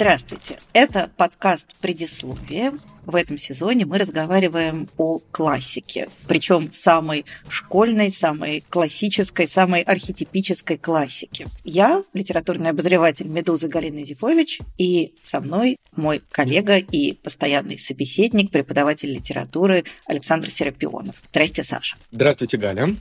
Здравствуйте, это подкаст «Предисловие». В этом сезоне мы разговариваем о классике, причем самой школьной, самой классической, самой архетипической классике. Я литературный обозреватель «Медузы» Галина Зифович, и со мной мой коллега и постоянный собеседник, преподаватель литературы Александр Серапионов. Здрасте, Саша. Здравствуйте, Галя.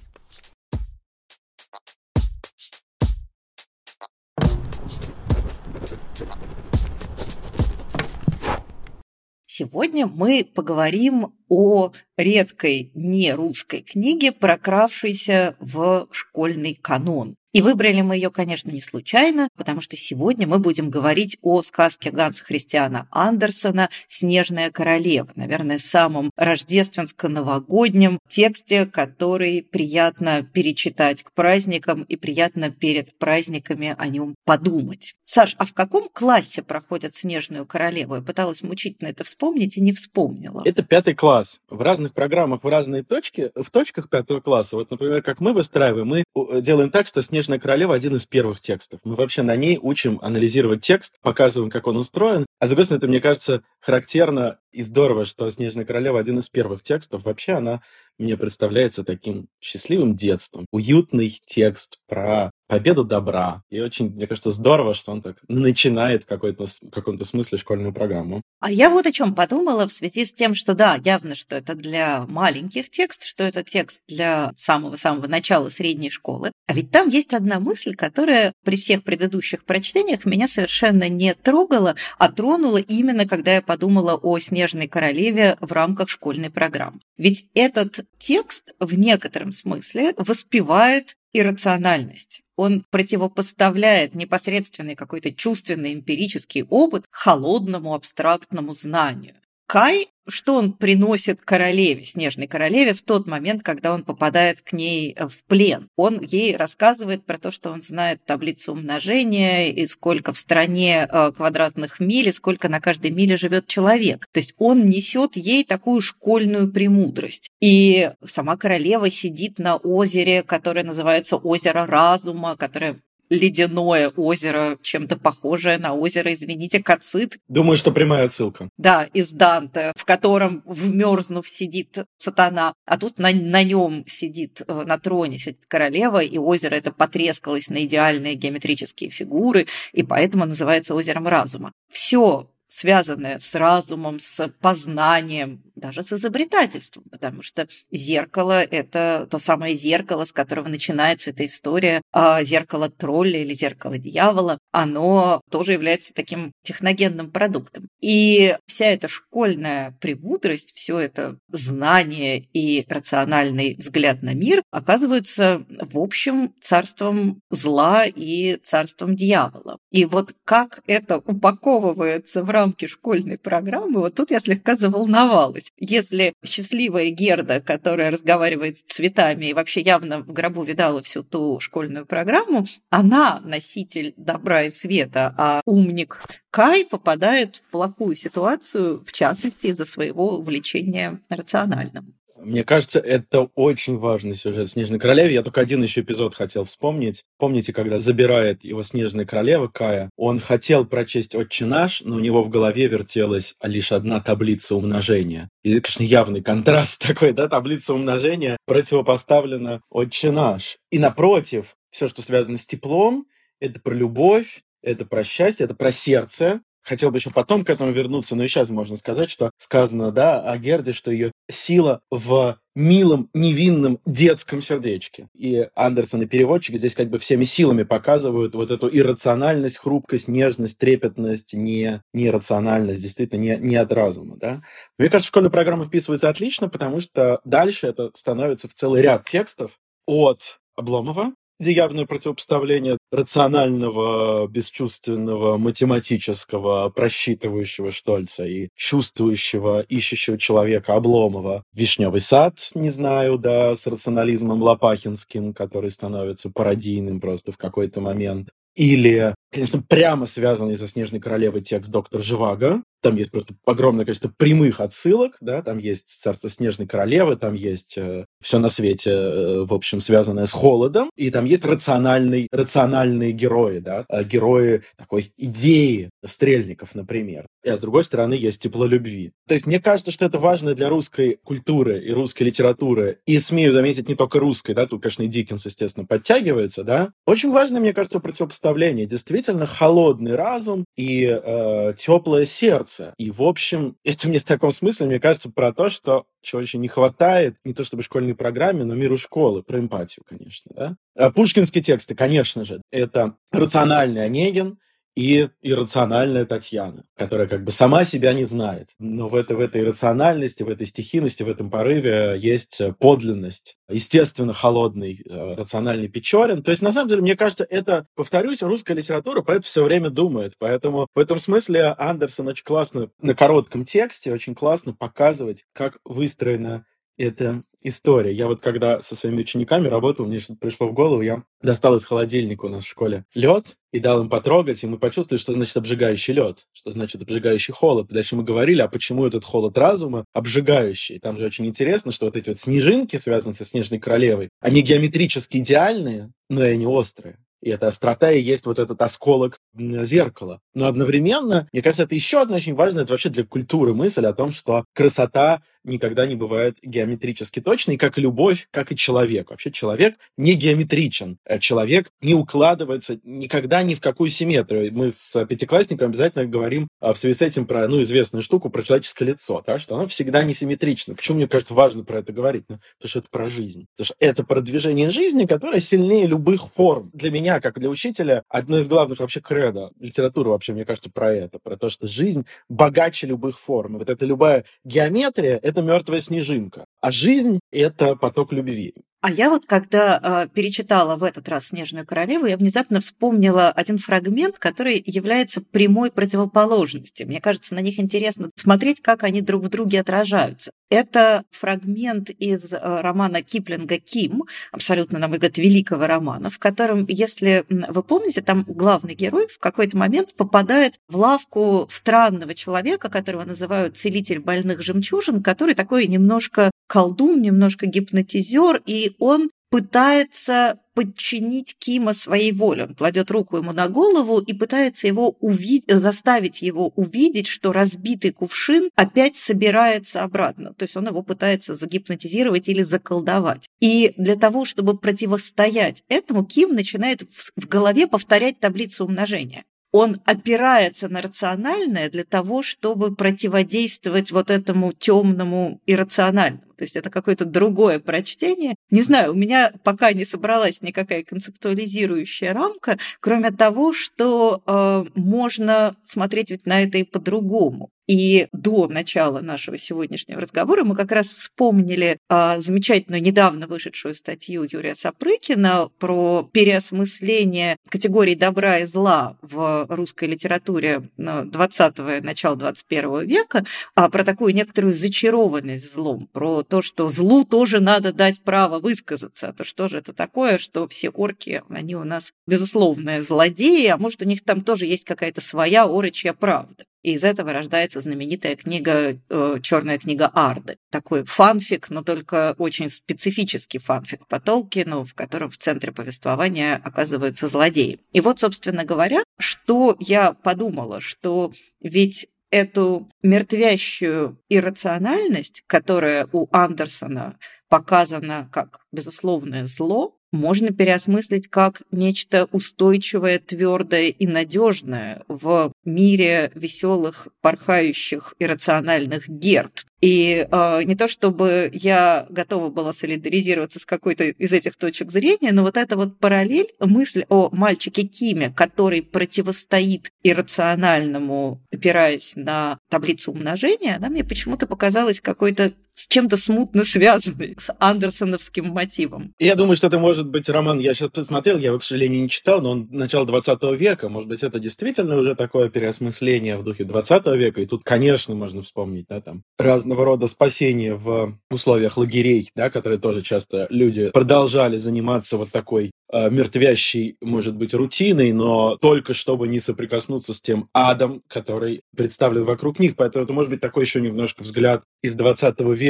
Сегодня мы поговорим о редкой нерусской книге, прокравшейся в школьный канон. И выбрали мы ее, конечно, не случайно, потому что сегодня мы будем говорить о сказке Ганса Христиана Андерсона «Снежная королева», наверное, самом рождественско-новогоднем тексте, который приятно перечитать к праздникам и приятно перед праздниками о нем подумать. Саш, а в каком классе проходят «Снежную королеву»? Я пыталась мучительно это вспомнить и не вспомнила. Это пятый класс. В разных программах, в разные точки, в точках пятого класса, вот, например, как мы выстраиваем, мы делаем так, что «Снежная королева» один из первых текстов. Мы вообще на ней учим анализировать текст, показываем, как он устроен. А с другой стороны, это, мне кажется, характерно и здорово, что «Снежная королева» один из первых текстов. Вообще она мне представляется таким счастливым детством. Уютный текст про победу добра. И очень, мне кажется, здорово, что он так начинает в, какой-то, в каком-то смысле школьную программу. А я вот о чем подумала в связи с тем, что да, явно, что это для маленьких текст, что это текст для самого-самого начала средней школы. А ведь там есть одна мысль, которая при всех предыдущих прочтениях меня совершенно не трогала, а тронула именно, когда я подумала о «Снежной королеве» в рамках школьной программы. Ведь этот текст в некотором смысле воспевает иррациональность. Он противопоставляет непосредственный какой-то чувственный эмпирический опыт холодному абстрактному знанию. Кай, что он приносит королеве, снежной королеве, в тот момент, когда он попадает к ней в плен. Он ей рассказывает про то, что он знает таблицу умножения, и сколько в стране э, квадратных миль, и сколько на каждой миле живет человек. То есть он несет ей такую школьную премудрость. И сама королева сидит на озере, которое называется озеро разума, которое ледяное озеро, чем-то похожее на озеро, извините, Кацит. Думаю, что прямая отсылка. Да, из Данте, в котором, вмерзнув, сидит сатана, а тут на, на нем сидит, э, на троне сидит королева, и озеро это потрескалось на идеальные геометрические фигуры, и поэтому называется озером разума. Все связанное с разумом, с познанием, даже с изобретательством, потому что зеркало – это то самое зеркало, с которого начинается эта история, а зеркало тролля или зеркало дьявола, оно тоже является таким техногенным продуктом. И вся эта школьная премудрость, все это знание и рациональный взгляд на мир оказываются в общем царством зла и царством дьявола. И вот как это упаковывается в рамки школьной программы, вот тут я слегка заволновалась. Если счастливая Герда, которая разговаривает с цветами и вообще явно в гробу видала всю ту школьную программу, она носитель добра и света, а умник Кай попадает в плохую ситуацию, в частности, из-за своего увлечения рациональным. Мне кажется, это очень важный сюжет «Снежной королевы». Я только один еще эпизод хотел вспомнить. Помните, когда забирает его «Снежная королева» Кая? Он хотел прочесть «Отче наш», но у него в голове вертелась лишь одна таблица умножения. И, конечно, явный контраст такой, да, таблица умножения противопоставлена «Отче наш». И напротив, все, что связано с теплом, это про любовь, это про счастье, это про сердце, Хотел бы еще потом к этому вернуться, но и сейчас можно сказать, что сказано, да, о Герде, что ее сила в милом, невинном детском сердечке. И Андерсон и переводчик здесь как бы всеми силами показывают вот эту иррациональность, хрупкость, нежность, трепетность, не, нерациональность, действительно, не, не от разума. Да? Мне кажется, школьная программа вписывается отлично, потому что дальше это становится в целый ряд текстов от Обломова где явное противопоставление рационального, бесчувственного, математического, просчитывающего Штольца и чувствующего, ищущего человека Обломова. «Вишневый сад», не знаю, да, с рационализмом Лопахинским, который становится пародийным просто в какой-то момент. Или, конечно, прямо связанный со «Снежной королевой» текст доктора Живаго. Там есть просто огромное количество прямых отсылок, да, там есть «Царство Снежной королевы», там есть э, все на свете, э, в общем, связанное с холодом, и там есть рациональный, рациональные герои, да, э, герои такой идеи стрельников, например. А с другой стороны, есть тепло любви. То есть мне кажется, что это важно для русской культуры и русской литературы, и смею заметить, не только русской, да, тут, конечно, и Диккенс, естественно, подтягивается, да. Очень важно, мне кажется, противопоставление. Действительно, холодный разум и э, теплое сердце. И, в общем, это мне в таком смысле, мне кажется, про то, что чего очень не хватает, не то чтобы школьной программе, но миру школы, про эмпатию, конечно, да. А пушкинские тексты, конечно же, это рациональный Онегин, и иррациональная Татьяна, которая как бы сама себя не знает. Но в, это, в этой иррациональности, в этой стихийности, в этом порыве есть подлинность. Естественно, холодный, э, рациональный Печорин. То есть, на самом деле, мне кажется, это, повторюсь, русская литература про это все время думает. Поэтому в этом смысле Андерсон очень классно на коротком тексте, очень классно показывать, как выстроена эта история. Я вот когда со своими учениками работал, мне что-то пришло в голову, я достал из холодильника у нас в школе лед и дал им потрогать, и мы почувствовали, что значит обжигающий лед, что значит обжигающий холод. И дальше мы говорили, а почему этот холод разума обжигающий. Там же очень интересно, что вот эти вот снежинки, связанные со Снежной Королевой, они геометрически идеальные, но и они острые. И эта острота и есть вот этот осколок зеркала. Но одновременно, мне кажется, это еще одна очень важная, это вообще для культуры мысль о том, что красота никогда не бывает геометрически точной, как и любовь, как и человек. Вообще человек не геометричен. Э, человек не укладывается никогда ни в какую симметрию. Мы с пятиклассником обязательно говорим а, в связи с этим про ну, известную штуку, про человеческое лицо, да, что оно всегда несимметрично. Почему, мне кажется, важно про это говорить? Ну, потому что это про жизнь. Потому что это про движение жизни, которое сильнее любых форм. Для меня меня, как для учителя, одно из главных вообще кредо литературы вообще, мне кажется, про это, про то, что жизнь богаче любых форм. Вот эта любая геометрия — это мертвая снежинка, а жизнь — это поток любви. А я вот, когда э, перечитала в этот раз «Снежную королеву», я внезапно вспомнила один фрагмент, который является прямой противоположностью. Мне кажется, на них интересно смотреть, как они друг в друге отражаются. Это фрагмент из э, романа Киплинга «Ким», абсолютно, на мой взгляд, великого романа, в котором, если вы помните, там главный герой в какой-то момент попадает в лавку странного человека, которого называют целитель больных жемчужин, который такой немножко колдун, немножко гипнотизер, и он пытается подчинить Кима своей воле. Он кладет руку ему на голову и пытается его увидеть, заставить его увидеть, что разбитый кувшин опять собирается обратно. То есть он его пытается загипнотизировать или заколдовать. И для того, чтобы противостоять этому, Ким начинает в голове повторять таблицу умножения он опирается на рациональное для того, чтобы противодействовать вот этому темному иррациональному. То есть это какое-то другое прочтение. Не знаю, у меня пока не собралась никакая концептуализирующая рамка, кроме того, что э, можно смотреть ведь на это и по-другому. И до начала нашего сегодняшнего разговора мы как раз вспомнили а, замечательную недавно вышедшую статью Юрия Сапрыкина про переосмысление категорий добра и зла в русской литературе 20-го, ну, начала 21 века, а про такую некоторую зачарованность злом, про то, что злу тоже надо дать право высказаться. А то что же это такое, что все орки, они у нас безусловные злодеи, а может у них там тоже есть какая-то своя орочья правда. И из этого рождается знаменитая книга э, «Черная книга Арды». Такой фанфик, но только очень специфический фанфик по Толкину, в котором в центре повествования оказываются злодеи. И вот, собственно говоря, что я подумала, что ведь эту мертвящую иррациональность, которая у Андерсона показана как безусловное зло, можно переосмыслить как нечто устойчивое, твердое и надежное в мире веселых, порхающих, иррациональных герд. И э, не то чтобы я готова была солидаризироваться с какой-то из этих точек зрения, но вот эта вот параллель, мысль о мальчике Киме, который противостоит иррациональному, опираясь на таблицу умножения, она мне почему-то показалась какой-то с чем-то смутно связанный с андерсоновским мотивом. Я думаю, что это может быть роман, я сейчас посмотрел, я его, к сожалению, не читал, но он начало 20 века, может быть, это действительно уже такое переосмысление в духе 20 века, и тут, конечно, можно вспомнить, да, там, разного рода спасения в условиях лагерей, да, которые тоже часто люди продолжали заниматься вот такой э, мертвящей, может быть, рутиной, но только чтобы не соприкоснуться с тем адом, который представлен вокруг них. Поэтому это может быть такой еще немножко взгляд из 20 века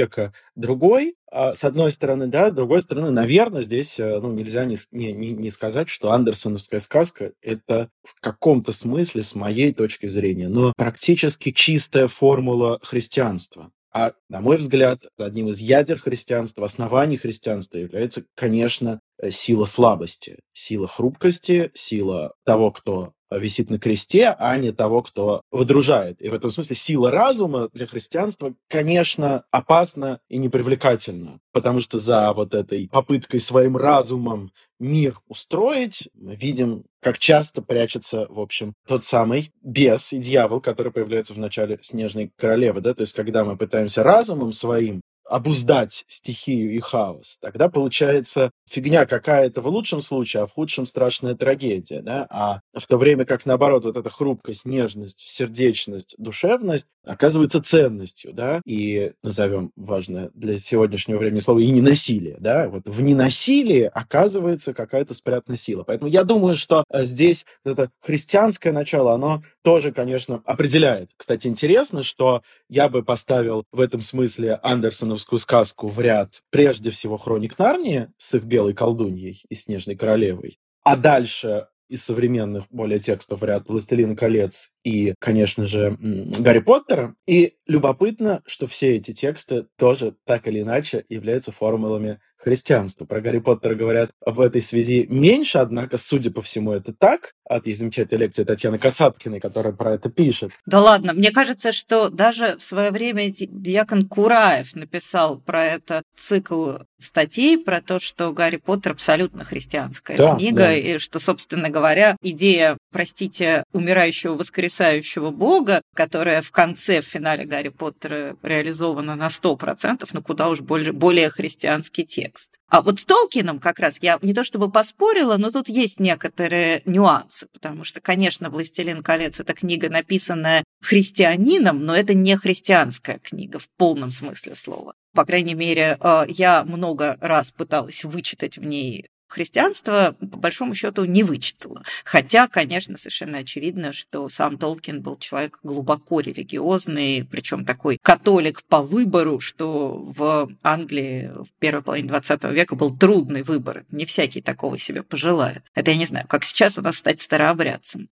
другой, а, с одной стороны, да, с другой стороны, наверное, здесь э, ну, нельзя не, не, не сказать, что андерсоновская сказка — это в каком-то смысле, с моей точки зрения, но практически чистая формула христианства. А, на мой взгляд, одним из ядер христианства, оснований христианства является, конечно, э, сила слабости, сила хрупкости, сила того, кто висит на кресте, а не того, кто выдружает. И в этом смысле сила разума для христианства, конечно, опасна и непривлекательна, потому что за вот этой попыткой своим разумом мир устроить, мы видим, как часто прячется, в общем, тот самый бес и дьявол, который появляется в начале «Снежной королевы». Да? То есть, когда мы пытаемся разумом своим обуздать стихию и хаос, тогда получается фигня какая-то в лучшем случае, а в худшем страшная трагедия, да, а в то время как, наоборот, вот эта хрупкость, нежность, сердечность, душевность оказывается ценностью, да, и назовем важное для сегодняшнего времени слово и ненасилие, да, вот в ненасилии оказывается какая-то спрятанная сила. Поэтому я думаю, что э, здесь это христианское начало, оно тоже, конечно, определяет. Кстати, интересно, что я бы поставил в этом смысле Андерсоновскую сказку в ряд прежде всего «Хроник Нарнии» с их белой колдуньей и снежной королевой, а дальше из современных более текстов ряд «Властелина колец» и, конечно же, «Гарри Поттера». И любопытно, что все эти тексты тоже так или иначе являются формулами христианства. Про Гарри Поттера говорят в этой связи меньше, однако, судя по всему, это так. От есть замечательной лекции Татьяны Касаткиной, которая про это пишет. Да ладно, мне кажется, что даже в свое время Дьякон Кураев написал про это цикл статей, про то, что Гарри Поттер абсолютно христианская да, книга, да. и что, собственно говоря, идея, простите, умирающего воскресающего бога, которая в конце, в финале Гарри Поттера реализована на 100%, ну куда уж более, более христианский текст. А вот с Толкином как раз я не то чтобы поспорила, но тут есть некоторые нюансы, потому что, конечно, «Властелин колец» — это книга, написанная христианином, но это не христианская книга в полном смысле слова. По крайней мере, э, я много раз пыталась вычитать в ней христианство, по большому счету, не вычитала. Хотя, конечно, совершенно очевидно, что сам Толкин был человек глубоко религиозный, причем такой католик по выбору, что в Англии в первой половине 20 века был трудный выбор. Не всякий такого себе пожелает. Это я не знаю, как сейчас у нас стать старообрядцем.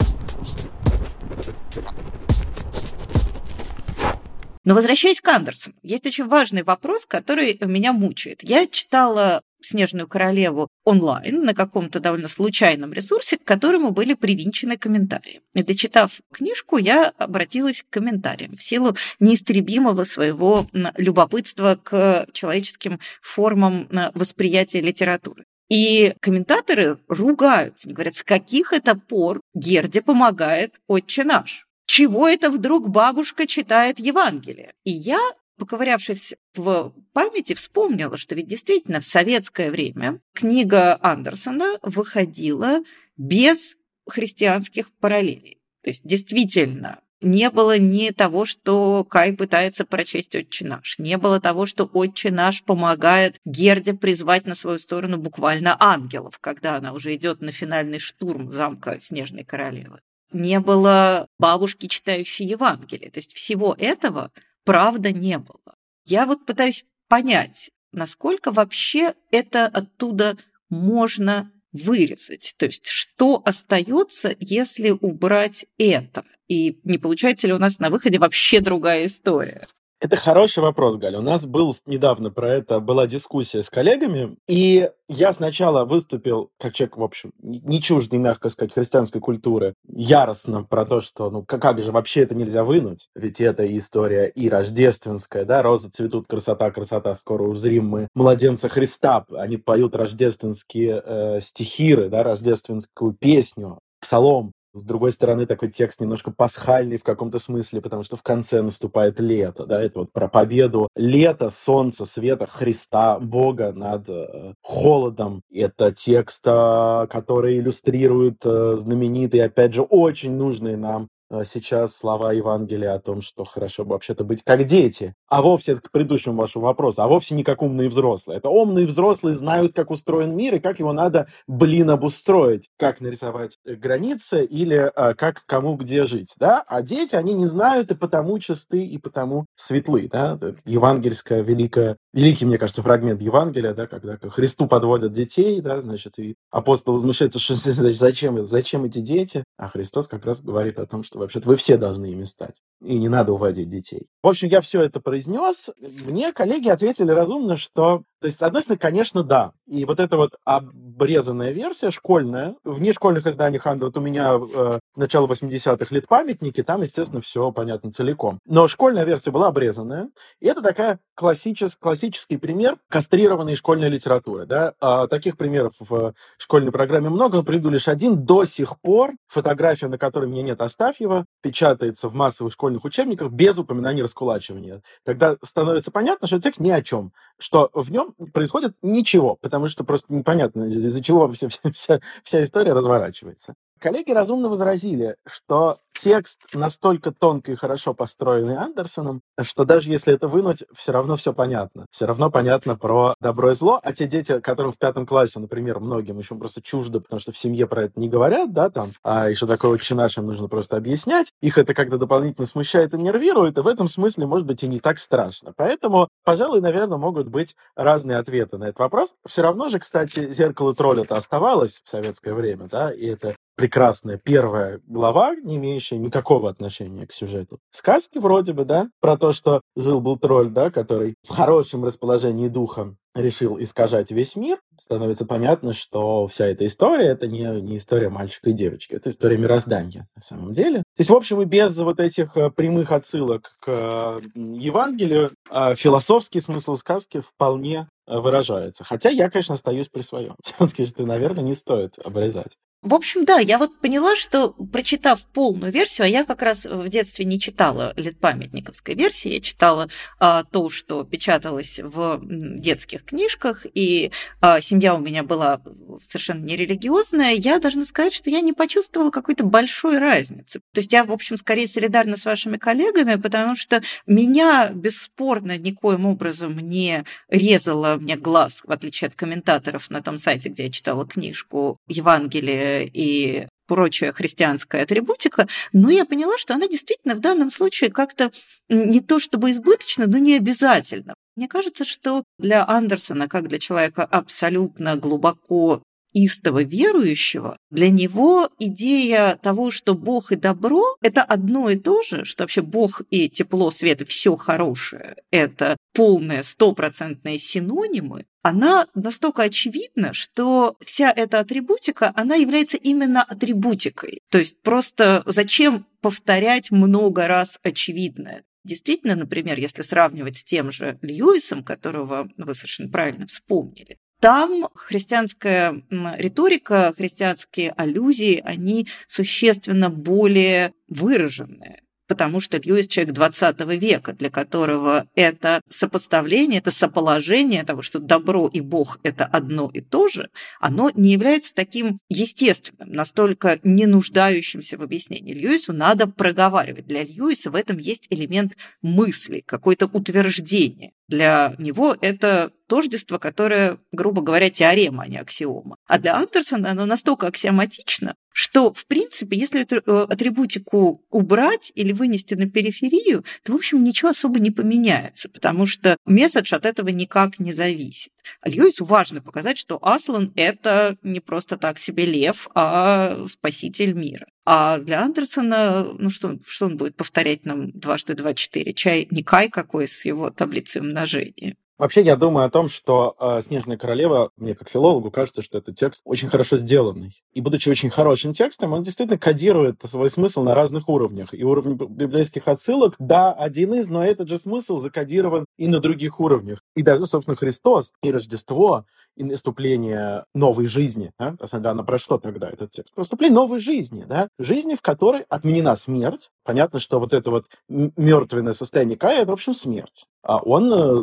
Но возвращаясь к Андерсону, есть очень важный вопрос, который меня мучает. Я читала «Снежную королеву» онлайн на каком-то довольно случайном ресурсе, к которому были привинчены комментарии. И дочитав книжку, я обратилась к комментариям в силу неистребимого своего любопытства к человеческим формам восприятия литературы. И комментаторы ругаются, говорят, с каких это пор Герде помогает «Отче наш»? Чего это вдруг бабушка читает Евангелие? И я поковырявшись в памяти, вспомнила, что ведь действительно в советское время книга Андерсона выходила без христианских параллелей. То есть действительно не было ни того, что Кай пытается прочесть «Отче наш», не было того, что «Отче наш» помогает Герде призвать на свою сторону буквально ангелов, когда она уже идет на финальный штурм замка Снежной Королевы. Не было бабушки, читающей Евангелие. То есть всего этого правда не было. Я вот пытаюсь понять, насколько вообще это оттуда можно вырезать. То есть, что остается, если убрать это? И не получается ли у нас на выходе вообще другая история? Это хороший вопрос, Галя. У нас был недавно про это была дискуссия с коллегами, и я сначала выступил, как человек, в общем, не чуждый, мягко сказать, христианской культуры, яростно про то, что, ну, как же вообще это нельзя вынуть? Ведь это история и рождественская, да, розы цветут, красота, красота, скоро узрим мы младенца Христа. Они поют рождественские э, стихиры, да, рождественскую песню, псалом. С другой стороны, такой текст немножко пасхальный в каком-то смысле, потому что в конце наступает лето, да, это вот про победу лета, солнца, света, Христа, Бога над э, холодом. Это текст, э, который иллюстрирует э, знаменитые, опять же, очень нужные нам сейчас слова Евангелия о том, что хорошо бы вообще-то быть как дети, а вовсе к предыдущему вашему вопросу, а вовсе не как умные взрослые. Это умные взрослые знают, как устроен мир и как его надо, блин, обустроить, как нарисовать границы или а, как кому где жить, да? А дети, они не знают и потому чисты, и потому светлы, да? Евангельская великая, великий, мне кажется, фрагмент Евангелия, да, когда к Христу подводят детей, да, значит, и апостол возмущается, что зачем, зачем эти дети? А Христос как раз говорит о том, что Вообще-то вы все должны ими стать. И не надо уводить детей. В общем, я все это произнес. Мне коллеги ответили разумно, что то есть, с одной стороны, конечно, да. И вот эта вот обрезанная версия, школьная, в нешкольных изданиях Анда, вот у меня э, начало 80-х лет памятники, там, естественно, все понятно целиком. Но школьная версия была обрезанная, и это такая классичес, классический пример кастрированной школьной литературы. Да? А таких примеров в школьной программе много, но приведу лишь один. До сих пор фотография, на которой меня нет, оставь его, печатается в массовых школьных учебниках без упоминания раскулачивания. Тогда становится понятно, что текст ни о чем, что в нем происходит ничего, потому что просто непонятно, из-за чего вся, вся, вся история разворачивается. Коллеги разумно возразили, что текст настолько тонко и хорошо построенный Андерсоном, что даже если это вынуть, все равно все понятно. Все равно понятно про добро и зло. А те дети, которым в пятом классе, например, многим еще просто чуждо, потому что в семье про это не говорят, да, там, а еще такое очень нашим нужно просто объяснять, их это как-то дополнительно смущает и нервирует, и в этом смысле, может быть, и не так страшно. Поэтому, пожалуй, наверное, могут быть разные ответы на этот вопрос. Все равно же, кстати, зеркало тролля-то оставалось в советское время, да, и это прекрасная первая глава, не имеющая никакого отношения к сюжету. Сказки вроде бы, да, про то, что жил-был тролль, да, который в хорошем расположении духа решил искажать весь мир, становится понятно, что вся эта история — это не, не история мальчика и девочки, это история мироздания на самом деле. То есть, в общем, и без вот этих э, прямых отсылок к Евангелию а философский смысл сказки вполне э, выражается. Хотя я, конечно, остаюсь при своем. Все-таки, что, наверное, не стоит обрезать. В общем, да, я вот поняла, что прочитав полную версию, а я как раз в детстве не читала летпамятниковской версии, я читала а, то, что печаталось в детских книжках, и а, семья у меня была совершенно нерелигиозная, я должна сказать, что я не почувствовала какой-то большой разницы. То есть я, в общем, скорее солидарна с вашими коллегами, потому что меня бесспорно никоим образом не резала мне глаз, в отличие от комментаторов на том сайте, где я читала книжку Евангелие и прочая христианская атрибутика, но я поняла, что она действительно в данном случае как-то не то чтобы избыточна, но не обязательно. Мне кажется, что для Андерсона, как для человека абсолютно глубоко истово верующего, для него идея того, что Бог и добро – это одно и то же, что вообще Бог и тепло, свет и все хорошее – это полные стопроцентные синонимы, она настолько очевидна, что вся эта атрибутика, она является именно атрибутикой. То есть просто зачем повторять много раз очевидное? Действительно, например, если сравнивать с тем же Льюисом, которого вы совершенно правильно вспомнили, там христианская риторика, христианские аллюзии, они существенно более выраженные потому что Льюис человек 20 века, для которого это сопоставление, это соположение того, что добро и Бог – это одно и то же, оно не является таким естественным, настолько не нуждающимся в объяснении. Льюису надо проговаривать. Для Льюиса в этом есть элемент мысли, какое-то утверждение. Для него это тождество, которое, грубо говоря, теорема, а не аксиома. А для Андерсона оно настолько аксиоматично, что, в принципе, если эту э, атрибутику убрать или вынести на периферию, то, в общем, ничего особо не поменяется, потому что месседж от этого никак не зависит. А Льюису важно показать, что Аслан – это не просто так себе лев, а спаситель мира. А для Андерсона, ну что, что он будет повторять нам дважды два четыре? Чай не кай какой с его таблицей умножения. Вообще, я думаю о том, что э, «Снежная королева», мне как филологу кажется, что это текст очень хорошо сделанный. И будучи очень хорошим текстом, он действительно кодирует свой смысл на разных уровнях. И уровень библейских отсылок, да, один из, но этот же смысл закодирован и на других уровнях. И даже, собственно, Христос и Рождество, и наступление новой жизни, да, она про что тогда этот текст? Наступление новой жизни, да, жизни, в которой отменена смерть. Понятно, что вот это вот мертвенное состояние Кая, это, в общем, смерть а он э,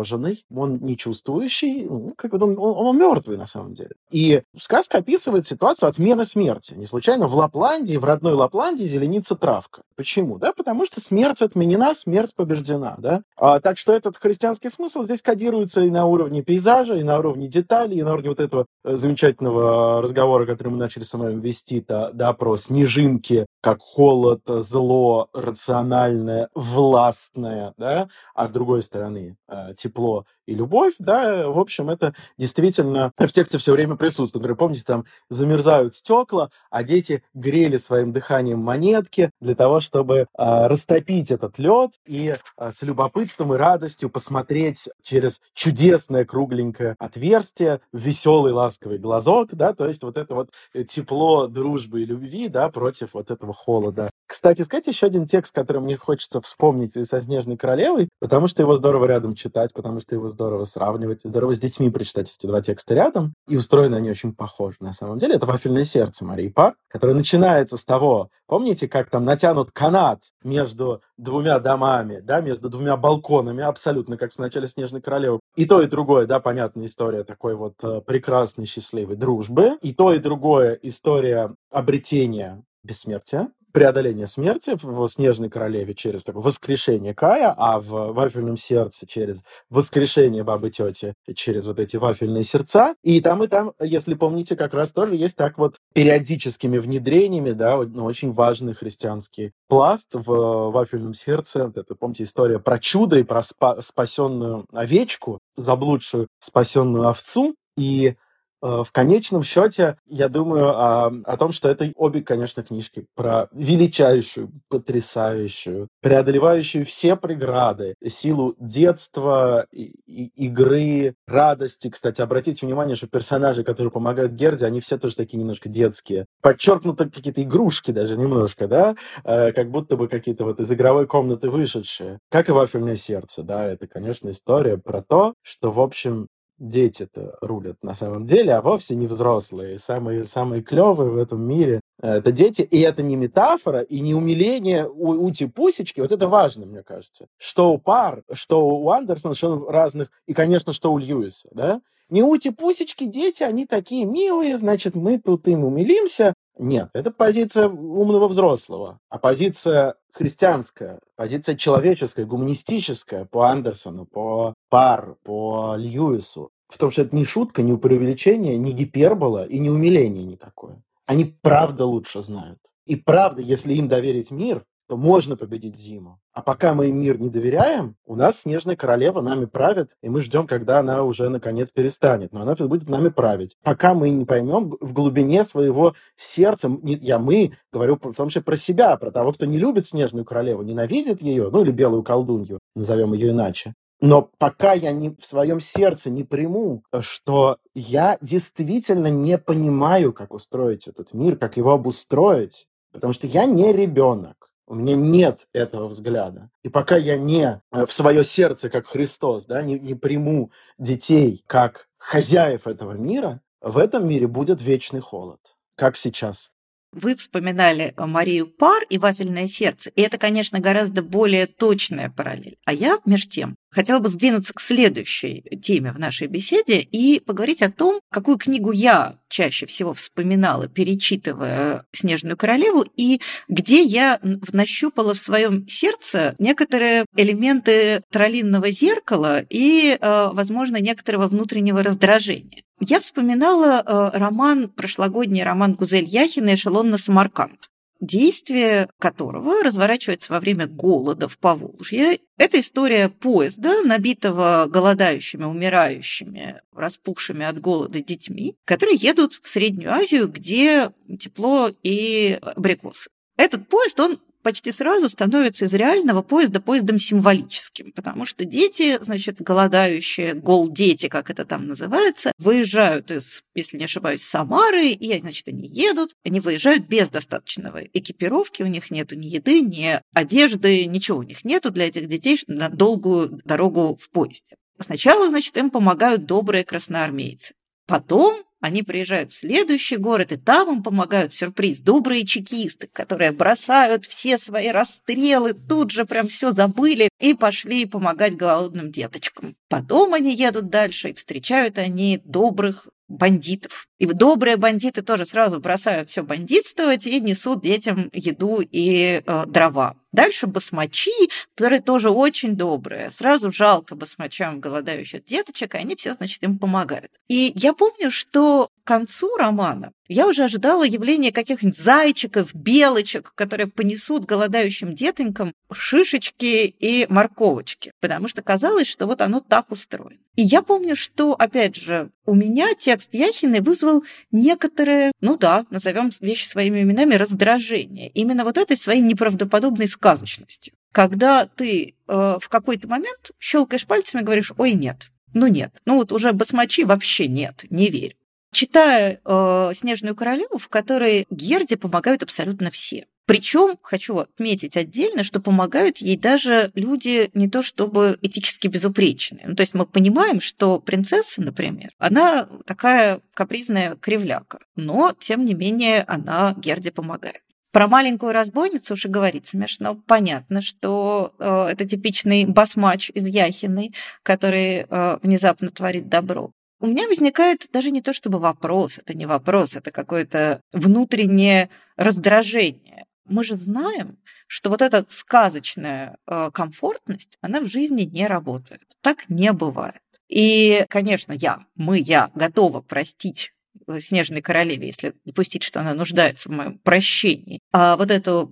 замороженный, он не чувствующий, ну, как бы он, он, он мертвый на самом деле. И сказка описывает ситуацию отмены смерти. Не случайно в Лапландии, в родной Лапландии зеленится травка. Почему? Да, потому что смерть отменена, смерть побеждена, да. А, так что этот христианский смысл здесь кодируется и на уровне пейзажа, и на уровне деталей, и на уровне вот этого э, замечательного разговора, который мы начали с вами вести, да, да про снежинки, как холод, зло, рациональное, властное, да, а с другой стороны э, тепло и любовь, да, в общем, это действительно в тексте все время присутствует. Например, помните, там замерзают стекла, а дети грели своим дыханием монетки для того, чтобы э, растопить этот лед и э, с любопытством и радостью посмотреть через чудесное кругленькое отверстие веселый ласковый глазок, да, то есть вот это вот тепло дружбы и любви, да, против вот этого холода. Кстати, сказать еще один текст, который мне хочется вспомнить со «Снежной королевой», потому что его здорово рядом читать, потому что его здорово сравнивать, здорово с детьми прочитать эти два текста рядом, и устроены они очень похожи на самом деле. Это «Вафельное сердце» Марии Пар, которое начинается с того, помните, как там натянут канат между двумя домами, да, между двумя балконами, абсолютно, как в начале «Снежной королевы». И то, и другое, да, понятная история такой вот э, прекрасной, счастливой дружбы. И то, и другое история обретения бессмертия, преодоление смерти в «Снежной королеве» через такое воскрешение Кая, а в «Вафельном сердце» через воскрешение бабы тети, через вот эти вафельные сердца. И там, и там, если помните, как раз тоже есть так вот периодическими внедрениями, да, ну, очень важный христианский пласт в «Вафельном сердце». Вот это, помните, история про чудо и про спа- спасенную овечку, заблудшую спасенную овцу. И в конечном счете, я думаю о, о том, что это обе, конечно, книжки про величайшую, потрясающую, преодолевающую все преграды, силу детства, и, и, игры, радости. Кстати, обратите внимание, что персонажи, которые помогают Герде, они все тоже такие немножко детские. Подчеркнуты какие-то игрушки даже немножко, да, э, как будто бы какие-то вот из игровой комнаты вышедшие. Как и «Вафельное сердце», да, это, конечно, история про то, что, в общем, дети-то рулят на самом деле, а вовсе не взрослые. Самые, самые клевые в этом мире э, это дети, и это не метафора, и не умиление у ути-пусечки, вот это важно, мне кажется. Что у пар, что у Андерсона, что у разных, и, конечно, что у Льюиса, да? Не ути-пусечки, дети, они такие милые, значит, мы тут им умилимся. Нет, это позиция умного взрослого, а позиция христианская, позиция человеческая, гуманистическая по Андерсону, по Пар, по Льюису. В том, что это не шутка, не преувеличение, не гипербола и не умиление никакое. Они правда лучше знают. И правда, если им доверить мир, то можно победить зиму. А пока мы мир не доверяем, у нас снежная королева нами правит, и мы ждем, когда она уже наконец перестанет. Но она будет нами править. Пока мы не поймем в глубине своего сердца, не, я мы, говорю в том числе про себя, про того, кто не любит снежную королеву, ненавидит ее, ну или белую колдунью, назовем ее иначе. Но пока я не, в своем сердце не приму, что я действительно не понимаю, как устроить этот мир, как его обустроить, потому что я не ребенок. У меня нет этого взгляда. И пока я не э, в свое сердце, как Христос, да, не, не приму детей как хозяев этого мира, в этом мире будет вечный холод, как сейчас. Вы вспоминали Марию Пар и «Вафельное сердце», и это, конечно, гораздо более точная параллель. А я, между тем, хотела бы сдвинуться к следующей теме в нашей беседе и поговорить о том, какую книгу я чаще всего вспоминала, перечитывая «Снежную королеву», и где я нащупала в своем сердце некоторые элементы троллинного зеркала и, э, возможно, некоторого внутреннего раздражения. Я вспоминала э, роман, прошлогодний роман Гузель Яхина «Эшелон на Самарканд» действие которого разворачивается во время голода в Поволжье. Это история поезда, набитого голодающими, умирающими, распухшими от голода детьми, которые едут в Среднюю Азию, где тепло и абрикосы. Этот поезд, он почти сразу становится из реального поезда поездом символическим, потому что дети, значит, голодающие, гол-дети, как это там называется, выезжают из, если не ошибаюсь, Самары, и, значит, они едут, они выезжают без достаточного экипировки, у них нету ни еды, ни одежды, ничего у них нету для этих детей на долгую дорогу в поезде. Сначала, значит, им помогают добрые красноармейцы. Потом они приезжают в следующий город, и там им помогают сюрприз. Добрые чекисты, которые бросают все свои расстрелы, тут же прям все забыли и пошли помогать голодным деточкам. Потом они едут дальше, и встречают они добрых бандитов. И добрые бандиты тоже сразу бросают все бандитствовать и несут детям еду и э, дрова. Дальше басмачи, которые тоже очень добрые. Сразу жалко басмачам голодающих деточек, и они все, значит, им помогают. И я помню, что концу романа я уже ожидала явления каких-нибудь зайчиков, белочек, которые понесут голодающим детонькам шишечки и морковочки, потому что казалось, что вот оно так устроено. И я помню, что, опять же, у меня текст Яхины вызвал некоторые, ну да, назовем вещи своими именами, раздражение. Именно вот этой своей неправдоподобной сказочностью. Когда ты э, в какой-то момент щелкаешь пальцами и говоришь, ой, нет, ну нет, ну вот уже басмачи вообще нет, не верь. Читая э, «Снежную королеву», в которой Герде помогают абсолютно все. Причем хочу отметить отдельно, что помогают ей даже люди не то чтобы этически безупречные. Ну, то есть мы понимаем, что принцесса, например, она такая капризная кривляка, но тем не менее она Герде помогает. Про маленькую разбойницу уже говорить смешно. Понятно, что э, это типичный басмач из Яхиной, который э, внезапно творит добро. У меня возникает даже не то чтобы вопрос, это не вопрос, это какое-то внутреннее раздражение. Мы же знаем, что вот эта сказочная э, комфортность, она в жизни не работает. Так не бывает. И, конечно, я, мы, я готова простить Снежной королеве, если допустить, что она нуждается в моем прощении. А вот эту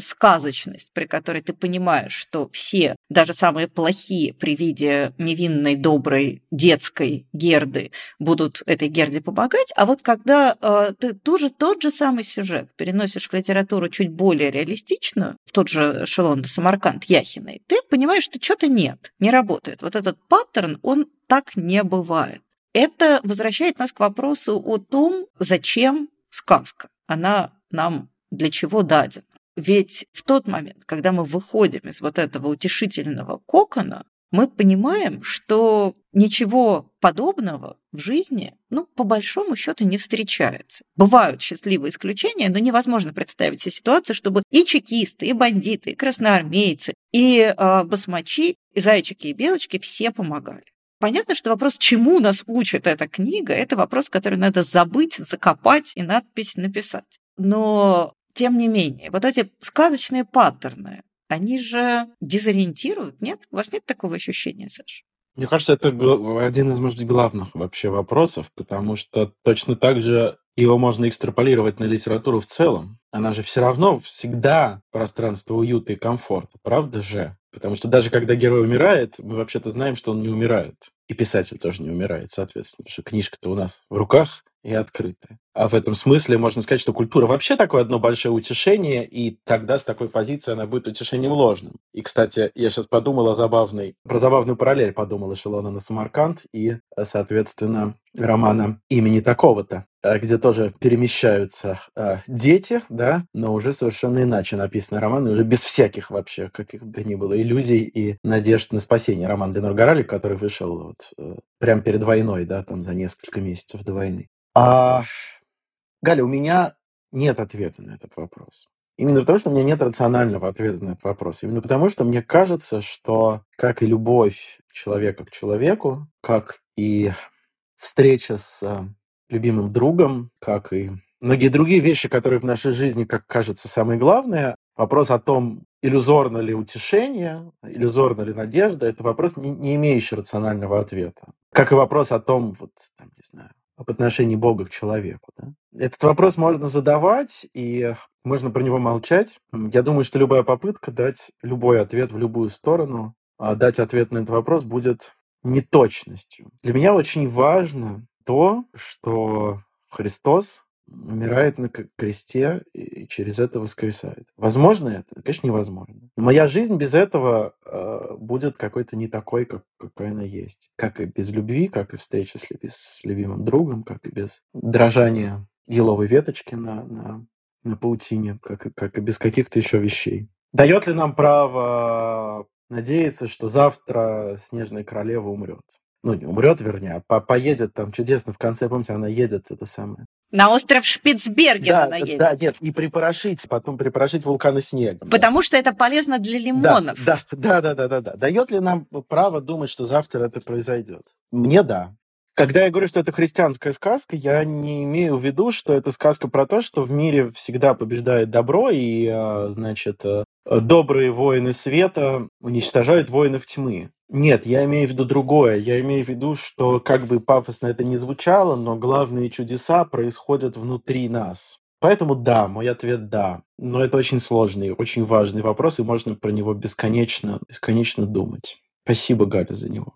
сказочность, при которой ты понимаешь, что все, даже самые плохие при виде невинной, доброй, детской Герды будут этой Герде помогать, а вот когда э, ты тоже тот же самый сюжет переносишь в литературу чуть более реалистичную, в тот же эшелон Самарканд Яхиной, ты понимаешь, что что-то нет, не работает. Вот этот паттерн, он так не бывает. Это возвращает нас к вопросу о том, зачем сказка. Она нам для чего дадена. Ведь в тот момент, когда мы выходим из вот этого утешительного кокона, мы понимаем, что ничего подобного в жизни, ну, по большому счету, не встречается. Бывают счастливые исключения, но невозможно представить себе ситуацию, чтобы и чекисты, и бандиты, и красноармейцы, и э, басмачи, и зайчики, и белочки все помогали. Понятно, что вопрос, чему нас учит эта книга, это вопрос, который надо забыть, закопать и надпись написать. Но, тем не менее, вот эти сказочные паттерны, они же дезориентируют, нет? У вас нет такого ощущения, Саша? Мне кажется, это один из, может быть, главных вообще вопросов, потому что точно так же его можно экстраполировать на литературу в целом. Она же все равно всегда пространство уюта и комфорта, правда же? Потому что даже когда герой умирает, мы вообще-то знаем, что он не умирает. И писатель тоже не умирает, соответственно, потому что книжка-то у нас в руках и открытая. А в этом смысле можно сказать, что культура вообще такое одно большое утешение, и тогда с такой позиции она будет утешением ложным. И, кстати, я сейчас подумал о забавной, про забавную параллель подумал Эшелона на Самарканд и, соответственно, романа имени такого-то, э, где тоже перемещаются э, дети, да, но уже совершенно иначе написаны романы, уже без всяких вообще каких бы ни было иллюзий и надежд на спасение. Роман Ленор Горалик, который вышел вот э, прямо перед войной, да, там за несколько месяцев до войны. А, Галя, у меня нет ответа на этот вопрос. Именно потому, что у меня нет рационального ответа на этот вопрос. Именно потому, что мне кажется, что как и любовь человека к человеку, как и встреча с а, любимым другом, как и многие другие вещи, которые в нашей жизни, как кажется, самые главные, вопрос о том, иллюзорно ли утешение, иллюзорно ли надежда, это вопрос, не, не имеющий рационального ответа. Как и вопрос о том, вот, там, не знаю, об отношении Бога к человеку. Да? Этот вопрос можно задавать, и можно про него молчать. Я думаю, что любая попытка дать любой ответ в любую сторону, а дать ответ на этот вопрос будет неточностью. Для меня очень важно то, что Христос умирает на кресте и через это воскресает. Возможно это? Конечно, невозможно. Моя жизнь без этого э, будет какой-то не такой, как, какой она есть. Как и без любви, как и встречи с, с любимым другом, как и без дрожания еловой веточки на, на, на паутине, как, как и без каких-то еще вещей. Дает ли нам право надеяться, что завтра Снежная Королева умрет? Ну, не умрет, вернее, а поедет там чудесно. В конце, помните, она едет, это самое. На остров Шпицберген да, она едет. Да, нет, и припорошить, потом припорошить вулканы снегом. Потому да. что это полезно для лимонов. Да, да, да, да, да, да. Дает ли нам право думать, что завтра это произойдет? Мне да. Когда я говорю, что это христианская сказка, я не имею в виду, что это сказка про то, что в мире всегда побеждает добро, и, а, значит, э, добрые воины света уничтожают воинов тьмы. Нет, я имею в виду другое. Я имею в виду, что как бы пафосно это не звучало, но главные чудеса происходят внутри нас. Поэтому да, мой ответ да. Но это очень сложный, очень важный вопрос, и можно про него бесконечно, бесконечно думать. Спасибо, Галя, за него.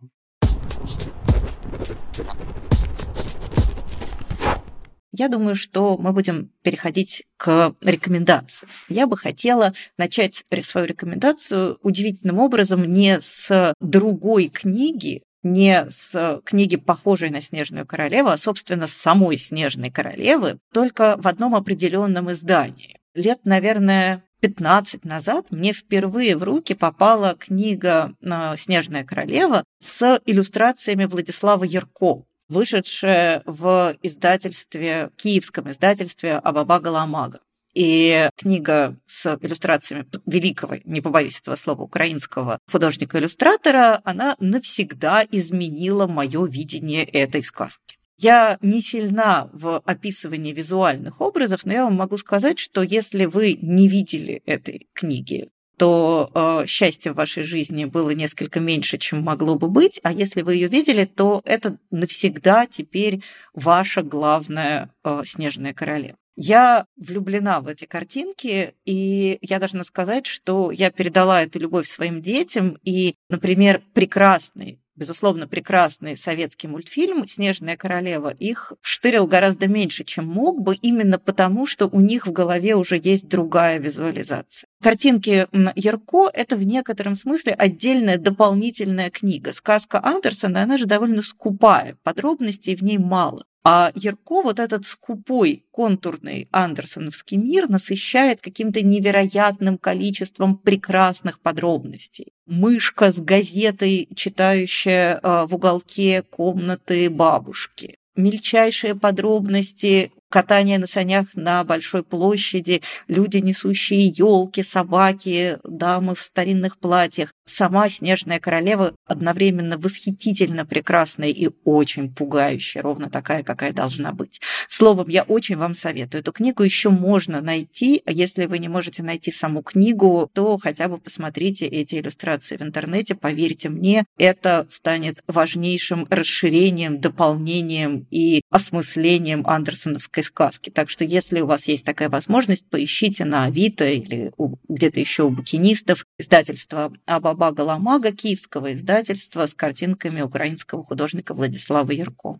Я думаю, что мы будем переходить к рекомендациям. Я бы хотела начать свою рекомендацию удивительным образом не с другой книги, не с книги, похожей на «Снежную королеву», а, собственно, с самой «Снежной королевы», только в одном определенном издании. Лет, наверное, 15 назад мне впервые в руки попала книга а, «Снежная королева» с иллюстрациями Владислава Ярко вышедшая в издательстве, киевском издательстве Абаба Галамага. И книга с иллюстрациями великого, не побоюсь этого слова, украинского художника-иллюстратора, она навсегда изменила мое видение этой сказки. Я не сильна в описывании визуальных образов, но я вам могу сказать, что если вы не видели этой книги, то э, счастья в вашей жизни было несколько меньше, чем могло бы быть, а если вы ее видели, то это навсегда теперь ваша главная э, снежная королева. Я влюблена в эти картинки, и я должна сказать, что я передала эту любовь своим детям, и, например, прекрасный безусловно, прекрасный советский мультфильм «Снежная королева», их штырил гораздо меньше, чем мог бы, именно потому, что у них в голове уже есть другая визуализация. Картинки Ярко – это в некотором смысле отдельная дополнительная книга. Сказка Андерсона, она же довольно скупая, подробностей в ней мало. А Ярко вот этот скупой, контурный андерсоновский мир насыщает каким-то невероятным количеством прекрасных подробностей. Мышка с газетой, читающая а, в уголке комнаты бабушки мельчайшие подробности катание на санях на большой площади, люди, несущие елки, собаки, дамы в старинных платьях. Сама снежная королева одновременно восхитительно прекрасная и очень пугающая, ровно такая, какая должна быть. Словом, я очень вам советую. Эту книгу еще можно найти. Если вы не можете найти саму книгу, то хотя бы посмотрите эти иллюстрации в интернете. Поверьте мне, это станет важнейшим расширением, дополнением и осмыслением андерсоновской сказки. Так что, если у вас есть такая возможность, поищите на Авито или где-то еще у букинистов издательство Абаба Галамага, киевского издательства с картинками украинского художника Владислава Ярко.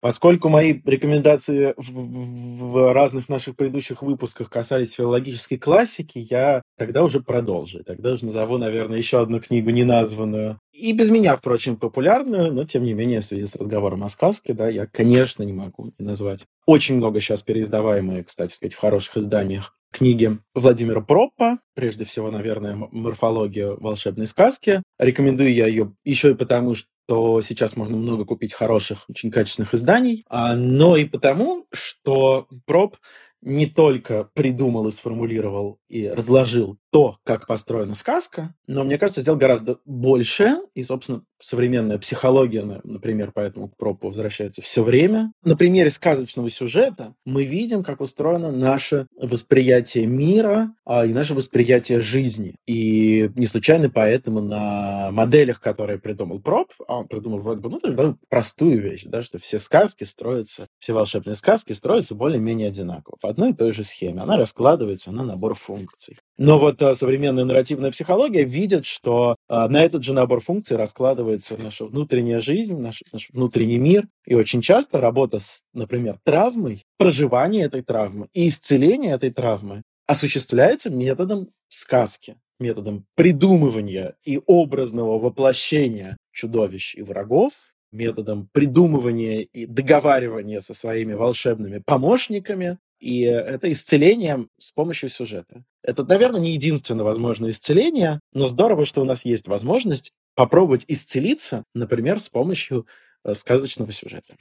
Поскольку мои рекомендации в, в разных наших предыдущих выпусках касались филологической классики, я тогда уже продолжу. Тогда уже назову, наверное, еще одну книгу неназванную. И без меня, впрочем, популярную, но, тем не менее, в связи с разговором о сказке, да, я, конечно, не могу не назвать. Очень много сейчас переиздаваемые, кстати сказать, в хороших изданиях книги Владимира Проппа, прежде всего, наверное, «Морфология волшебной сказки». Рекомендую я ее еще и потому, что сейчас можно много купить хороших, очень качественных изданий, а, но и потому, что Проп не только придумал и сформулировал и разложил то, как построена сказка, но, мне кажется, сделал гораздо больше. И, собственно, современная психология, например, поэтому к пропу возвращается все время. На примере сказочного сюжета мы видим, как устроено наше восприятие мира а, и наше восприятие жизни. И не случайно поэтому на моделях, которые придумал Проб, а он придумал вроде бы, ну, простую вещь, да, что все сказки строятся, все волшебные сказки строятся более-менее одинаково, по одной и той же схеме. Она раскладывается на набор функций. Но вот а, современная нарративная психология видит, что А, на этот же набор функций раскладывается наша внутренняя жизнь, наш, наш внутренний мир. И очень часто работа с, например, травмой, проживание этой травмы и исцеление этой травмы осуществляется методом сказки, методом придумывания и образного воплощения чудовищ и врагов, методом придумывания и договаривания со своими волшебными помощниками, и это исцеление с помощью сюжета. Это, наверное, не единственное возможное исцеление, но здорово, что у нас есть возможность попробовать исцелиться, например, с помощью э, сказочного сюжета.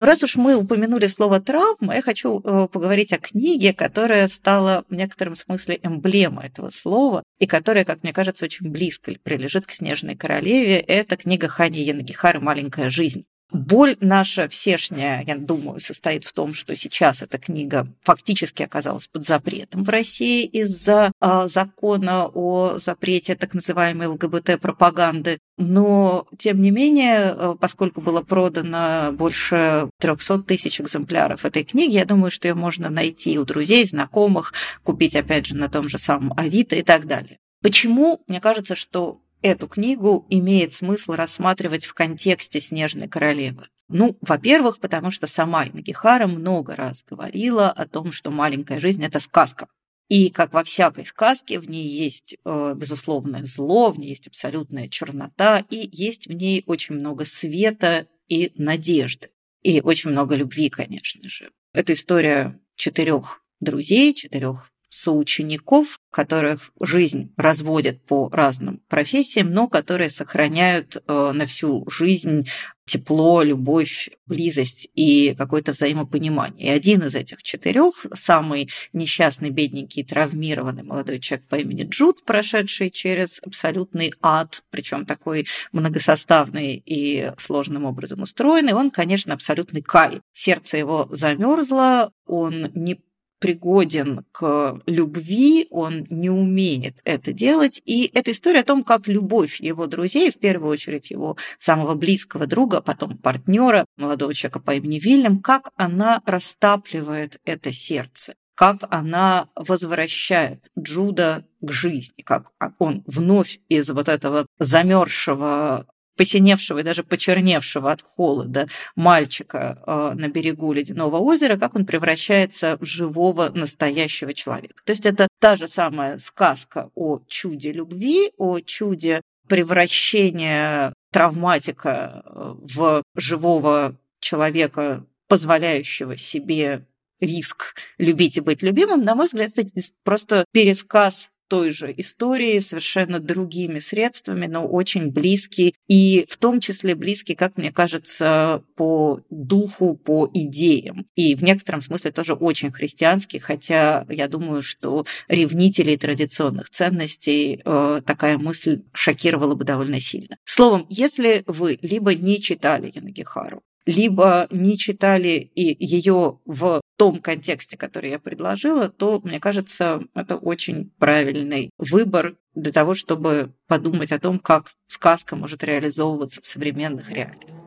Раз уж мы упомянули слово травма, я хочу э, поговорить о книге, которая стала в некотором смысле эмблемой этого слова, и которая, как мне кажется, очень близко прилежит к «Снежной королеве». Это книга Хани Янагихары «Маленькая жизнь». Боль наша всешняя, я думаю, состоит в том, что сейчас эта книга фактически оказалась под запретом в России из-за э, закона о запрете так называемой ЛГБТ-пропаганды. Но, тем не менее, э, поскольку было продано больше 300 тысяч экземпляров этой книги, я думаю, что ее можно найти у друзей, знакомых, купить, опять же, на том же самом Авито и так далее. Почему? Мне кажется, что эту книгу имеет смысл рассматривать в контексте «Снежной королевы». Ну, во-первых, потому что сама Инагихара много раз говорила о том, что маленькая жизнь – это сказка. И, как во всякой сказке, в ней есть э, безусловное зло, в ней есть абсолютная чернота, и есть в ней очень много света и надежды. И очень много любви, конечно же. Это история четырех друзей, четырех соучеников, которых жизнь разводит по разным профессиям, но которые сохраняют э, на всю жизнь тепло, любовь, близость и какое-то взаимопонимание. И один из этих четырех, самый несчастный, бедненький, травмированный молодой человек по имени Джуд, прошедший через абсолютный ад, причем такой многосоставный и сложным образом устроенный, он, конечно, абсолютный кай. Сердце его замерзло, он не пригоден к любви, он не умеет это делать. И это история о том, как любовь его друзей, в первую очередь его самого близкого друга, потом партнера, молодого человека по имени Вильям, как она растапливает это сердце как она возвращает Джуда к жизни, как он вновь из вот этого замерзшего посиневшего и даже почерневшего от холода мальчика э, на берегу ледяного озера, как он превращается в живого настоящего человека. То есть это та же самая сказка о чуде любви, о чуде превращения травматика э, в живого человека, позволяющего себе риск любить и быть любимым, на мой взгляд, это просто пересказ той же истории, совершенно другими средствами, но очень близкий, и в том числе близкий, как мне кажется, по духу, по идеям. И в некотором смысле тоже очень христианский, хотя я думаю, что ревнителей традиционных ценностей э, такая мысль шокировала бы довольно сильно. Словом, если вы либо не читали Янагихару, либо не читали и ее в том контексте, который я предложила, то, мне кажется, это очень правильный выбор для того, чтобы подумать о том, как сказка может реализовываться в современных реалиях.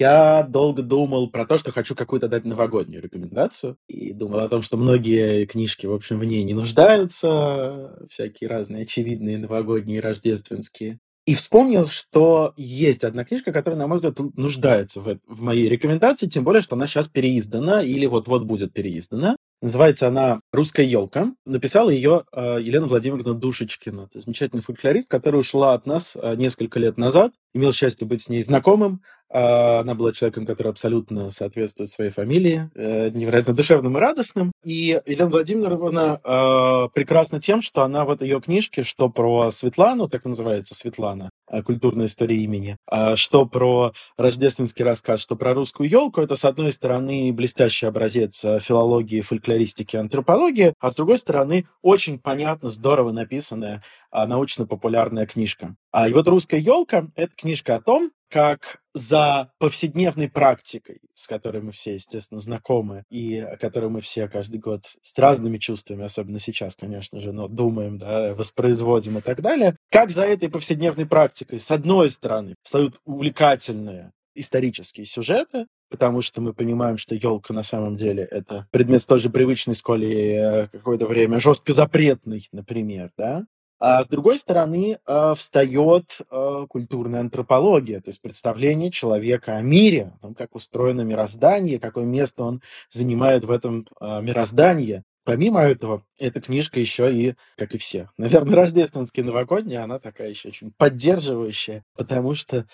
Я долго думал про то, что хочу какую-то дать новогоднюю рекомендацию. И думал о том, что многие книжки, в общем, в ней не нуждаются. Всякие разные очевидные новогодние, рождественские. И вспомнил, что есть одна книжка, которая, на мой взгляд, нуждается в, в моей рекомендации, тем более, что она сейчас переиздана или вот-вот будет переиздана. Называется она «Русская елка». Написала ее э, Елена Владимировна Душечкина. Это замечательный фольклорист, которая ушла от нас э, несколько лет назад. Имел счастье быть с ней знакомым. Э, она была человеком, который абсолютно соответствует своей фамилии, невероятно душевным и радостным. И Елена Владимировна прекрасна тем, что она вот ее книжке, что про Светлану, так и называется Светлана, э, культурная история имени, э, что про рождественский рассказ, что про русскую елку, это, с одной стороны, блестящий образец э, филологии, фольклористики антропологии, а с другой стороны, очень понятно, здорово написанная а, научно-популярная книжка. А, и вот «Русская елка» — это книжка о том, как за повседневной практикой, с которой мы все, естественно, знакомы, и о которой мы все каждый год с разными чувствами, особенно сейчас, конечно же, но думаем, да, воспроизводим и так далее, как за этой повседневной практикой, с одной стороны, встают увлекательные, исторические сюжеты, потому что мы понимаем, что елка на самом деле это предмет столь же привычный, сколь и э, какое-то время жестко запретный, например, да. А с другой стороны, э, встает э, культурная антропология, то есть представление человека о мире, о том, как устроено мироздание, какое место он занимает в этом мироздании. Помимо этого, эта книжка еще и, как и все, наверное, рождественские новогодние, она такая еще очень поддерживающая, потому что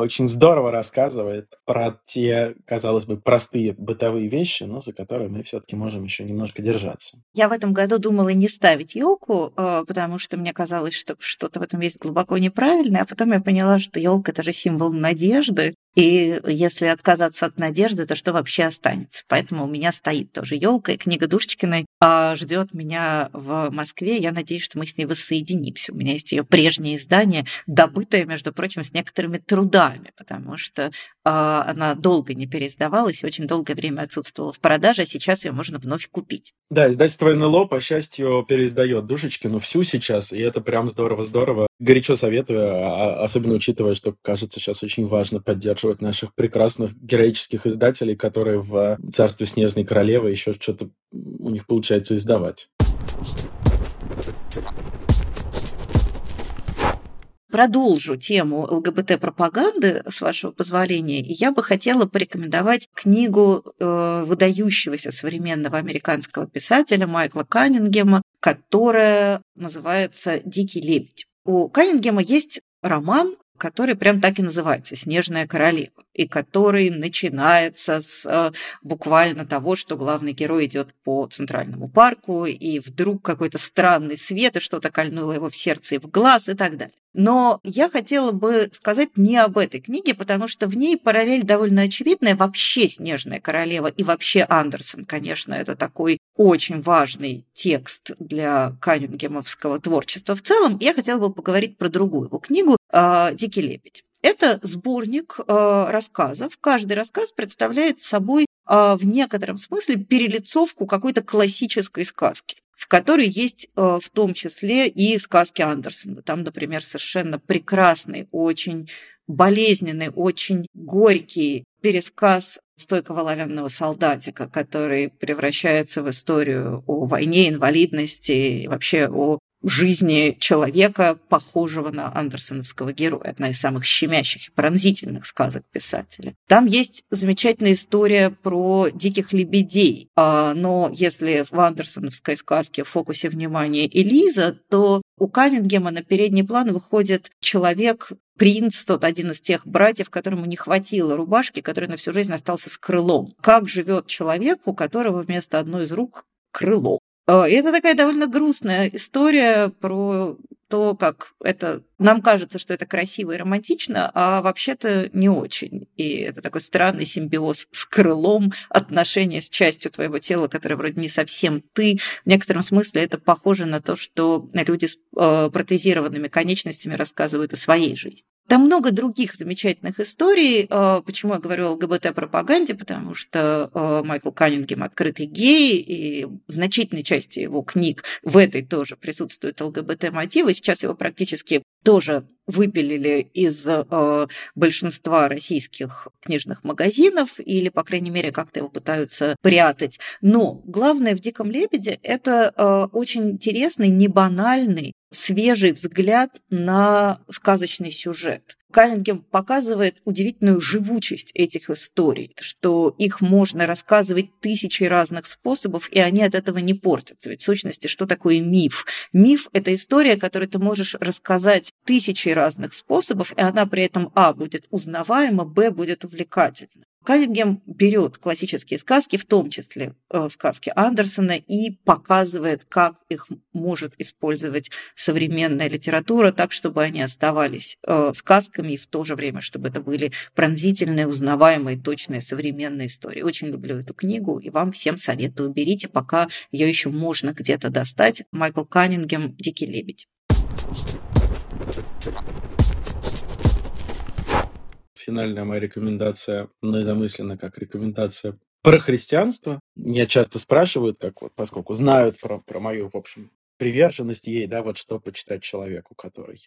очень здорово рассказывает про те, казалось бы, простые бытовые вещи, но за которые мы все-таки можем еще немножко держаться. Я в этом году думала не ставить елку, а, потому что мне казалось, что что-то в этом есть глубоко неправильное, а потом я поняла, что елка это же символ надежды, и если отказаться от надежды, то что вообще останется? Поэтому у меня стоит тоже елка, и книга Душечкиной а, ждет меня в Москве. Я надеюсь, что мы с ней воссоединимся. У меня есть ее прежнее издание, добытое, между прочим, с некоторыми трудами, потому что а, она долго не переиздавалась очень долгое время отсутствовала в продаже, а сейчас ее можно вновь купить. Да, издательство НЛО, по счастью, переиздает Душечкину всю сейчас, и это прям здорово-здорово. Горячо советую, а, особенно учитывая, что, кажется, сейчас очень важно поддерживать наших прекрасных героических издателей, которые в «Царстве Снежной Королевы» еще что-то у них получается издавать. продолжу тему ЛГБТ-пропаганды, с вашего позволения, и я бы хотела порекомендовать книгу э, выдающегося современного американского писателя Майкла Каннингема, которая называется «Дикий лебедь». У Каннингема есть роман который прям так и называется «Снежная королева», и который начинается с э, буквально того, что главный герой идет по центральному парку, и вдруг какой-то странный свет, и что-то кольнуло его в сердце и в глаз, и так далее. Но я хотела бы сказать не об этой книге, потому что в ней параллель довольно очевидная. Вообще «Снежная королева» и вообще Андерсон, конечно, это такой очень важный текст для каннингемовского творчества в целом. Я хотела бы поговорить про другую его книгу «Дикий лебедь». Это сборник э, рассказов. Каждый рассказ представляет собой э, в некотором смысле перелицовку какой-то классической сказки в которой есть в том числе и сказки Андерсона. Там, например, совершенно прекрасный, очень болезненный, очень горький пересказ стойкого оловянного солдатика, который превращается в историю о войне, инвалидности вообще о жизни человека, похожего на андерсоновского героя. Одна из самых щемящих и пронзительных сказок писателя. Там есть замечательная история про диких лебедей. А, но если в андерсоновской сказке в фокусе внимания Элиза, то у Каннингема на передний план выходит человек, принц, тот один из тех братьев, которому не хватило рубашки, который на всю жизнь остался с крылом. Как живет человек, у которого вместо одной из рук крыло? Э, это такая довольно грустная история про то, как это... Нам кажется, что это красиво и романтично, а вообще-то не очень. И это такой странный симбиоз с крылом, отношения с частью твоего тела, которая вроде не совсем ты. В некотором смысле это похоже на то, что люди с э, протезированными конечностями рассказывают о своей жизни. Там много других замечательных историй. А, почему я говорю о ЛГБТ-пропаганде? Потому что а, Майкл Каннингем открытый гей, и в значительной части его книг в этой тоже присутствуют ЛГБТ-мотивы. Сейчас его практически тоже выпилили из э, большинства российских книжных магазинов, или, по крайней мере, как-то его пытаются прятать. Но главное в «Диком лебеде» – это э, очень интересный, небанальный, свежий взгляд на сказочный сюжет. Каннингем показывает удивительную живучесть этих историй, что их можно рассказывать тысячи разных способов, и они от этого не портятся. Ведь в сущности, что такое миф? Миф – это история, которую ты можешь рассказать тысячи разных способов, и она при этом, а, будет узнаваема, б, будет увлекательна. Каннингем берет классические сказки, в том числе э, сказки Андерсона, и показывает, как их может использовать современная литература, так, чтобы они оставались э, сказками, и в то же время, чтобы это были пронзительные, узнаваемые, точные современные истории. Очень люблю эту книгу, и вам всем советую. Берите, пока ее еще можно где-то достать. Майкл Каннингем «Дикий лебедь». Финальная моя рекомендация, мной замыслена как рекомендация про христианство. Меня часто спрашивают, как вот, поскольку знают про, про мою, в общем, приверженность ей, да, вот что почитать человеку, который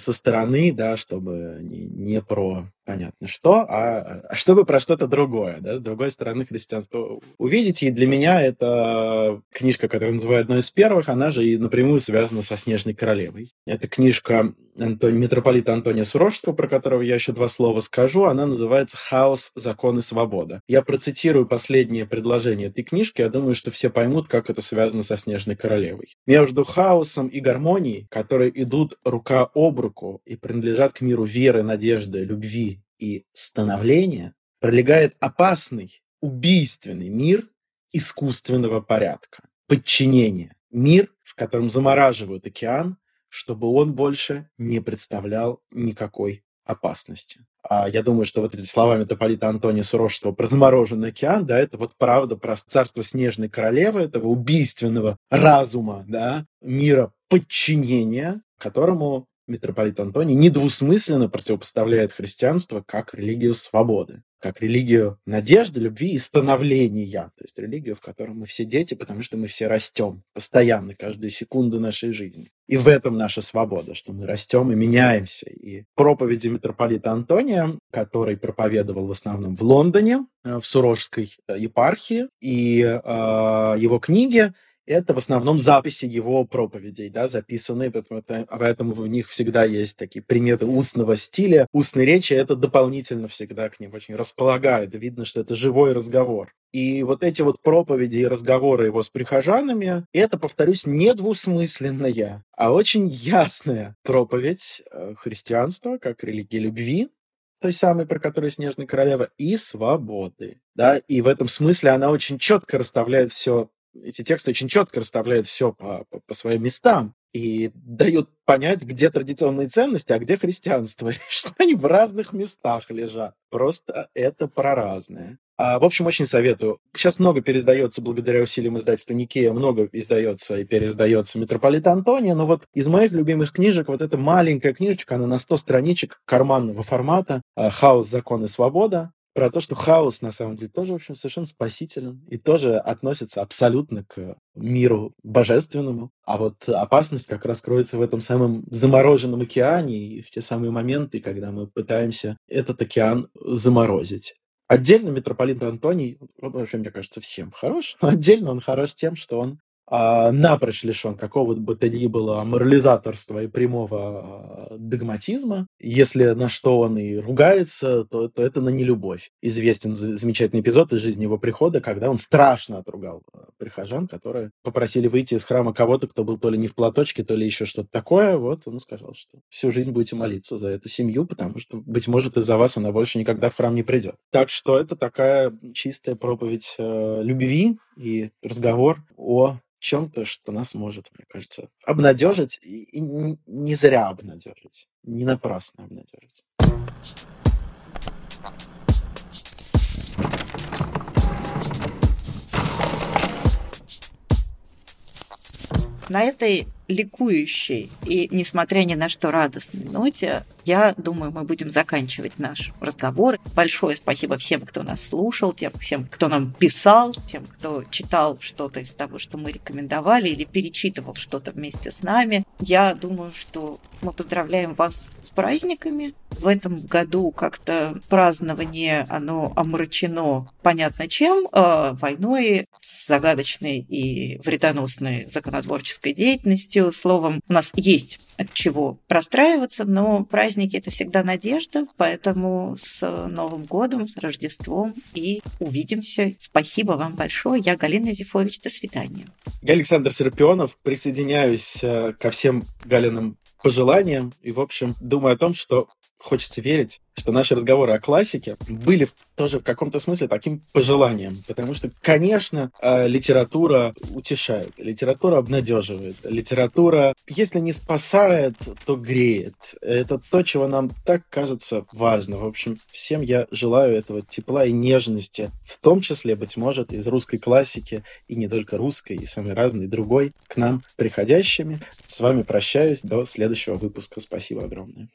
со стороны, да, чтобы не, не про понятно что, а, а чтобы про что-то другое, да, с другой стороны христианство увидите. И для меня это книжка, которая называют одной из первых, она же и напрямую связана со «Снежной королевой». Это книжка Антони, митрополита Антония Сурожского, про которого я еще два слова скажу. Она называется «Хаос, закон и свобода». Я процитирую последнее предложение этой книжки. Я думаю, что все поймут, как это связано со «Снежной королевой». Между хаосом и гармонией, которые идут рука об руку и принадлежат к миру веры, надежды, любви и становления, пролегает опасный, убийственный мир искусственного порядка, подчинения. Мир, в котором замораживают океан, чтобы он больше не представлял никакой опасности. А я думаю, что вот эти слова митрополита Антония Сурожского про замороженный океан, да, это вот правда про царство Снежной Королевы, этого убийственного разума, да, мира подчинения, которому митрополит Антоний недвусмысленно противопоставляет христианство как религию свободы, как религию надежды, любви и становления. То есть религию, в которой мы все дети, потому что мы все растем постоянно, каждую секунду нашей жизни. И в этом наша свобода, что мы растем и меняемся. И проповеди митрополита Антония, который проповедовал в основном в Лондоне, э, в Сурожской э, епархии, и э, его книги это в основном записи его проповедей, да, записанные, поэтому, в них всегда есть такие приметы устного стиля. Устной речи это дополнительно всегда к ним очень располагает. Видно, что это живой разговор. И вот эти вот проповеди и разговоры его с прихожанами, это, повторюсь, не двусмысленная, а очень ясная проповедь э, христианства как религии любви, той самой, про которую Снежная Королева, и свободы. Да, и в этом смысле она очень четко расставляет все эти тексты очень четко расставляют все по, по, по своим местам и дают понять, где традиционные ценности, а где христианство, что они в разных местах лежат. Просто это про разное. А, в общем, очень советую. Сейчас много переиздается благодаря усилиям издательства Никея, много издается и переиздается Митрополита Антония, но вот из моих любимых книжек вот эта маленькая книжечка, она на 100 страничек карманного формата «Хаос, закон и свобода», про то, что хаос, на самом деле, тоже, в общем, совершенно спасителен и тоже относится абсолютно к миру божественному. А вот опасность как раз кроется в этом самом замороженном океане и в те самые моменты, когда мы пытаемся этот океан заморозить. Отдельно митрополит Антоний, вот вообще, мне кажется, всем хорош, но отдельно он хорош тем, что он напрочь лишен какого бы то ни было морализаторства и прямого а, догматизма. Если на что он и ругается, то, то это на нелюбовь. Известен замечательный эпизод из жизни его прихода, когда он страшно отругал а, прихожан, которые попросили выйти из храма кого-то, кто был то ли не в платочке, то ли еще что-то такое. Вот он сказал, что всю жизнь будете молиться за эту семью, потому что, быть может, из-за вас она больше никогда в храм не придет. Так что это такая чистая проповедь э, любви и разговор о чем-то, что нас может, мне кажется, обнадежить и не зря обнадежить, не напрасно обнадежить. На этой ликующей и, несмотря ни на что, радостной ноте, я думаю, мы будем заканчивать наш разговор. Большое спасибо всем, кто нас слушал, тем всем, кто нам писал, тем, кто читал что-то из того, что мы рекомендовали, или перечитывал что-то вместе с нами. Я думаю, что мы поздравляем вас с праздниками. В этом году как-то празднование, оно омрачено понятно чем, э, войной, загадочной и вредоносной законотворческой деятельностью. Словом, у нас есть от чего расстраиваться, но праздники это всегда надежда, поэтому с Новым годом, с Рождеством и увидимся. Спасибо вам большое. Я Галина Юзефович. До свидания. Я Александр Серпионов. Присоединяюсь э, ко всем Галиным пожеланиям и, в общем, думаю о том, что хочется верить, что наши разговоры о классике были тоже в каком-то смысле таким пожеланием. Потому что, конечно, э, литература утешает, литература обнадеживает, литература, если не спасает, то греет. Это то, чего нам так кажется важно. В общем, всем я желаю этого тепла и нежности, в том числе, быть может, из русской классики, и не только русской, и самой разной другой, к нам приходящими. С вами прощаюсь до следующего выпуска. Спасибо огромное.